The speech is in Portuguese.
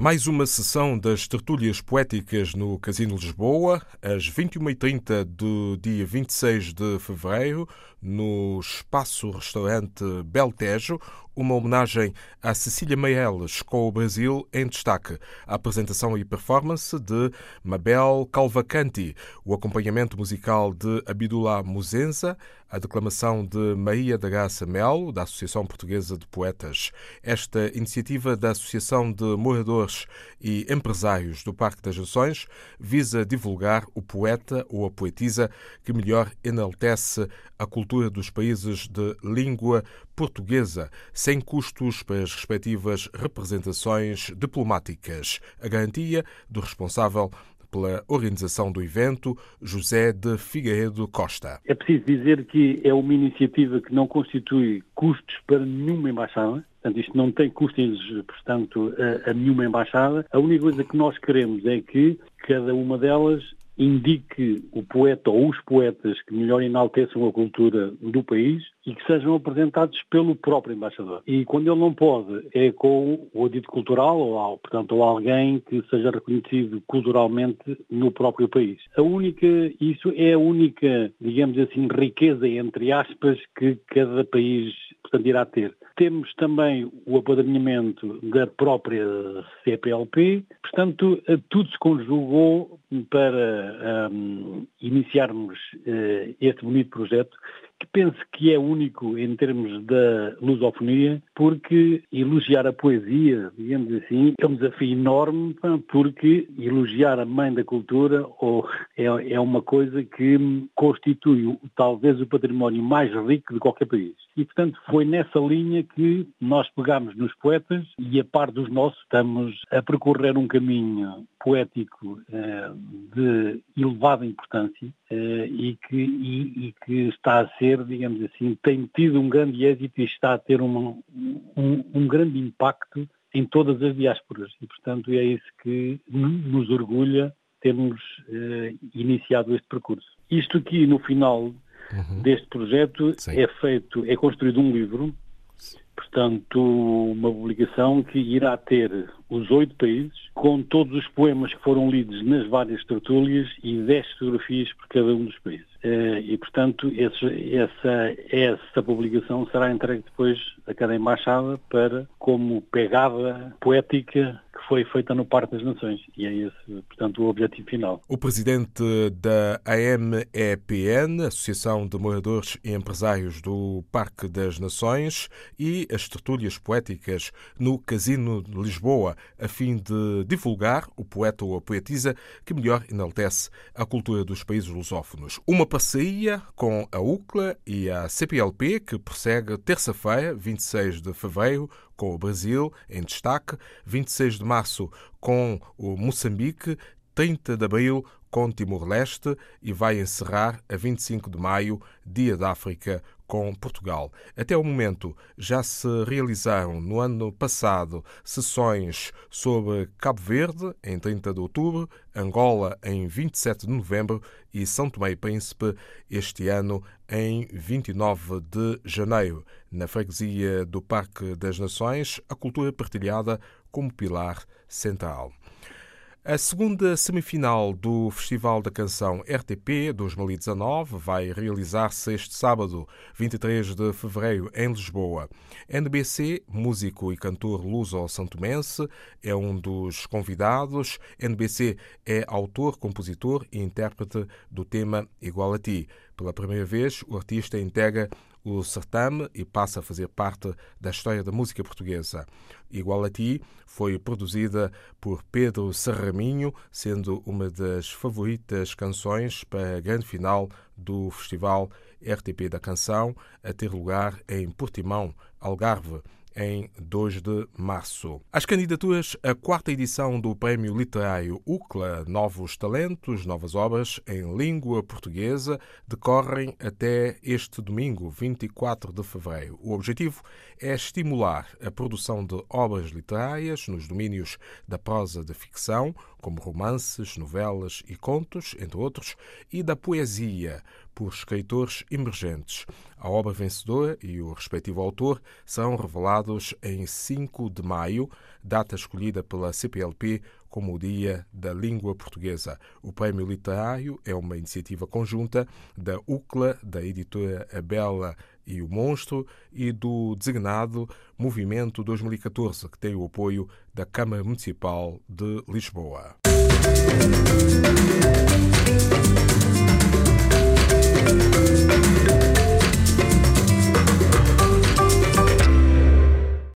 Mais uma sessão das tertúlias poéticas no Casino Lisboa, às 21h30 do dia 26 de fevereiro, no espaço restaurante Beltejo, uma homenagem a Cecília Meirelles com o Brasil em destaque. A apresentação e performance de Mabel Calvacanti, o acompanhamento musical de Abdullah Muzenza, a declamação de Maria da Graça Melo, da Associação Portuguesa de Poetas. Esta iniciativa da Associação de Moradores e Empresários do Parque das Nações visa divulgar o poeta ou a poetisa que melhor enaltece a cultura dos países de língua portuguesa, sem custos para as respectivas representações diplomáticas. A garantia do responsável pela organização do evento, José de Figueiredo Costa. É preciso dizer que é uma iniciativa que não constitui custos para nenhuma embaixada, Portanto, isto não tem custos, portanto, a, a, nenhuma embaixada. A única coisa que nós queremos é que cada uma delas indique o poeta ou os poetas que melhor enalteçam a cultura do país e que sejam apresentados pelo próprio embaixador. E quando ele não pode, é com o dito cultural, ou, portanto, ou alguém que seja reconhecido culturalmente no próprio país. A única, isso é a única, digamos assim, riqueza, entre aspas, que cada país portanto, irá ter. Temos também o apadrinhamento da própria CPLP, portanto, tudo se conjugou para um, iniciarmos uh, este bonito projeto que penso que é único em termos da lusofonia, porque elogiar a poesia, digamos assim, é um desafio enorme, porque elogiar a mãe da cultura ou é, é uma coisa que constitui talvez o património mais rico de qualquer país. E, portanto, foi nessa linha que nós pegámos nos poetas e, a par dos nossos, estamos a percorrer um caminho poético eh, de elevada importância eh, e, que, e, e, que está a ser, digamos assim, tem tido um grande êxito e está a ter uma, um, um grande impacto em todas as diásporas. E, portanto, é isso que nos orgulha termos eh, iniciado este percurso. Isto aqui, no final uhum. deste projeto, Sim. é feito, é construído um livro portanto, uma publicação que irá ter os oito países, com todos os poemas que foram lidos nas várias tertúlias e dez fotografias por cada um dos países. Eh, e, portanto, esse, essa, essa publicação será entregue depois a cada embaixada para, como pegada poética foi feita no Parque das Nações. E é esse, portanto, o objetivo final. O presidente da AMEPN, Associação de Moradores e Empresários do Parque das Nações, e as tertúlias poéticas no Casino de Lisboa, a fim de divulgar o poeta ou a poetisa que melhor enaltece a cultura dos países lusófonos. Uma parceria com a UCLA e a CPLP que prossegue terça-feira, 26 de fevereiro, com o Brasil em destaque, 26 de março com o Moçambique, 30 de abril com Timor-Leste e vai encerrar a 25 de maio, Dia da África, com Portugal. Até o momento já se realizaram no ano passado sessões sobre Cabo Verde, em 30 de outubro, Angola, em 27 de novembro e São Tomé e Príncipe, este ano, em 29 de janeiro. Na freguesia do Parque das Nações, a cultura partilhada como pilar central. A segunda semifinal do Festival da Canção RTP 2019 vai realizar-se este sábado, 23 de fevereiro, em Lisboa. NBC, músico e cantor luso-santomense, é um dos convidados. NBC é autor, compositor e intérprete do tema Igual a Ti. Pela primeira vez, o artista integra o certame e passa a fazer parte da história da música portuguesa. Igual a Ti foi produzida por Pedro Serraminho, sendo uma das favoritas canções para a grande final do Festival RTP da Canção, a ter lugar em Portimão, Algarve em 2 de março. As candidaturas à quarta edição do Prémio Literário UCLA Novos Talentos, Novas Obras em Língua Portuguesa decorrem até este domingo, 24 de fevereiro. O objetivo é estimular a produção de obras literárias nos domínios da prosa da ficção, como romances, novelas e contos, entre outros, e da poesia, por escritores emergentes. A obra vencedora e o respectivo autor são revelados em 5 de maio, data escolhida pela CPLP como o Dia da Língua Portuguesa. O Prémio Literário é uma iniciativa conjunta da UCLA, da editora A Bela e o Monstro e do designado Movimento 2014, que tem o apoio da Câmara Municipal de Lisboa.